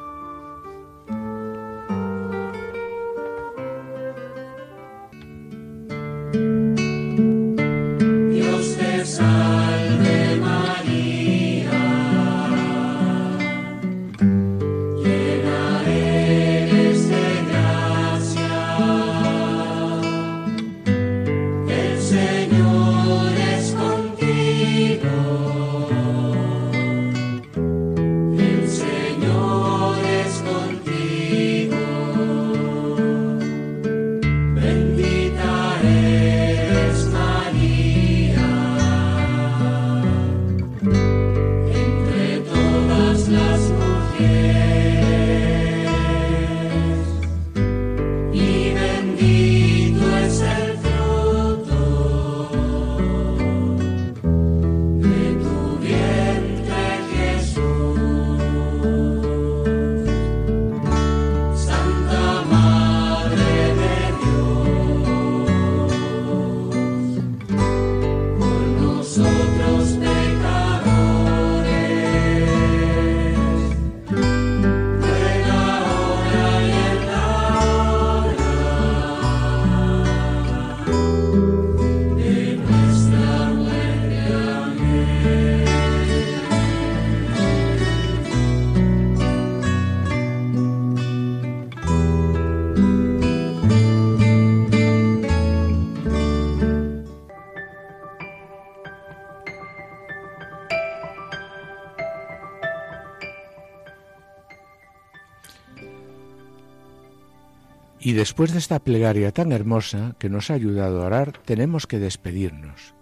Y después de esta plegaria tan hermosa que nos ha ayudado a orar, tenemos que despedirnos.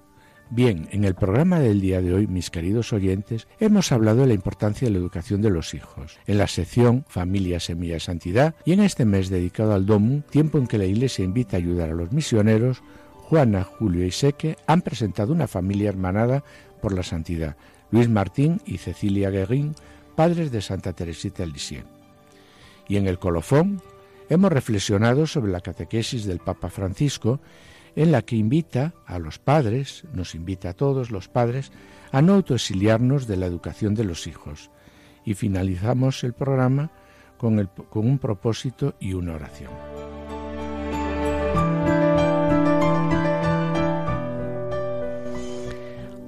Bien, en el programa del día de hoy, mis queridos oyentes, hemos hablado de la importancia de la educación de los hijos, en la sección Familia, Semilla, Santidad, y en este mes dedicado al DOMU, tiempo en que la Iglesia invita a ayudar a los misioneros, Juana, Julio y Seque han presentado una familia hermanada por la santidad, Luis Martín y Cecilia Guerín, padres de Santa Teresita Lisieux. Y en el colofón, hemos reflexionado sobre la catequesis del Papa Francisco, en la que invita a los padres, nos invita a todos los padres, a no autoexiliarnos de la educación de los hijos. Y finalizamos el programa con, un propósito y una oración.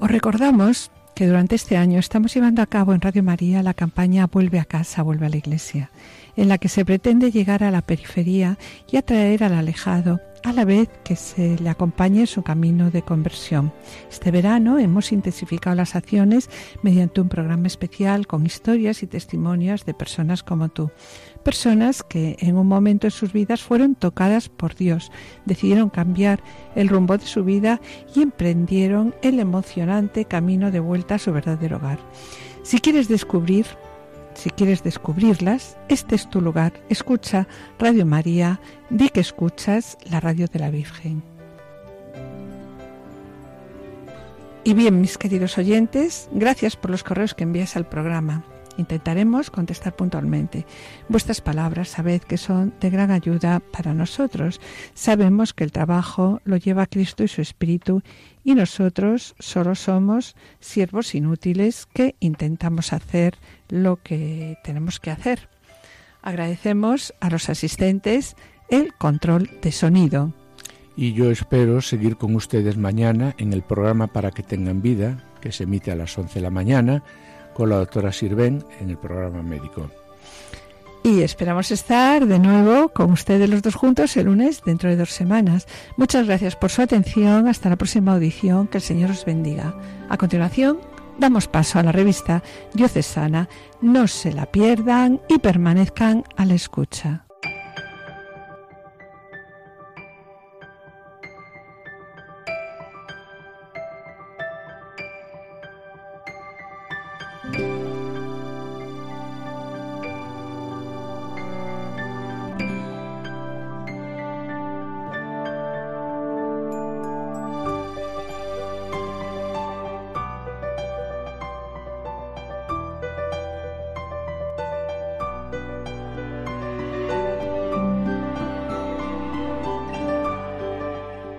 Os recordamos que durante este año estamos llevando a cabo en Radio María la campaña Vuelve a casa, vuelve a la iglesia en la que se pretende llegar a la periferia y atraer al alejado a la vez que se le acompañe en su camino de conversión. Este verano hemos intensificado las acciones mediante un programa especial con historias y testimonios de personas como tú, personas que en un momento de sus vidas fueron tocadas por Dios, decidieron cambiar el rumbo de su vida y emprendieron el emocionante camino de vuelta a su verdadero hogar. Si quieres descubrir si quieres descubrirlas, este es tu lugar. Escucha Radio María, di que escuchas la radio de la Virgen. Y bien, mis queridos oyentes, gracias por los correos que envías al programa. Intentaremos contestar puntualmente. Vuestras palabras sabed que son de gran ayuda para nosotros. Sabemos que el trabajo lo lleva Cristo y su Espíritu y nosotros solo somos siervos inútiles que intentamos hacer lo que tenemos que hacer. Agradecemos a los asistentes el control de sonido. y yo espero seguir con ustedes mañana en el programa Para que tengan vida, que se emite a las 11 de la mañana, con la doctora Sirven en el programa médico. Y esperamos estar de nuevo con ustedes los dos juntos el lunes dentro de dos semanas. Muchas gracias por su atención. Hasta la próxima audición. Que el Señor os bendiga. A continuación, damos paso a la revista Diocesana. No se la pierdan y permanezcan a la escucha.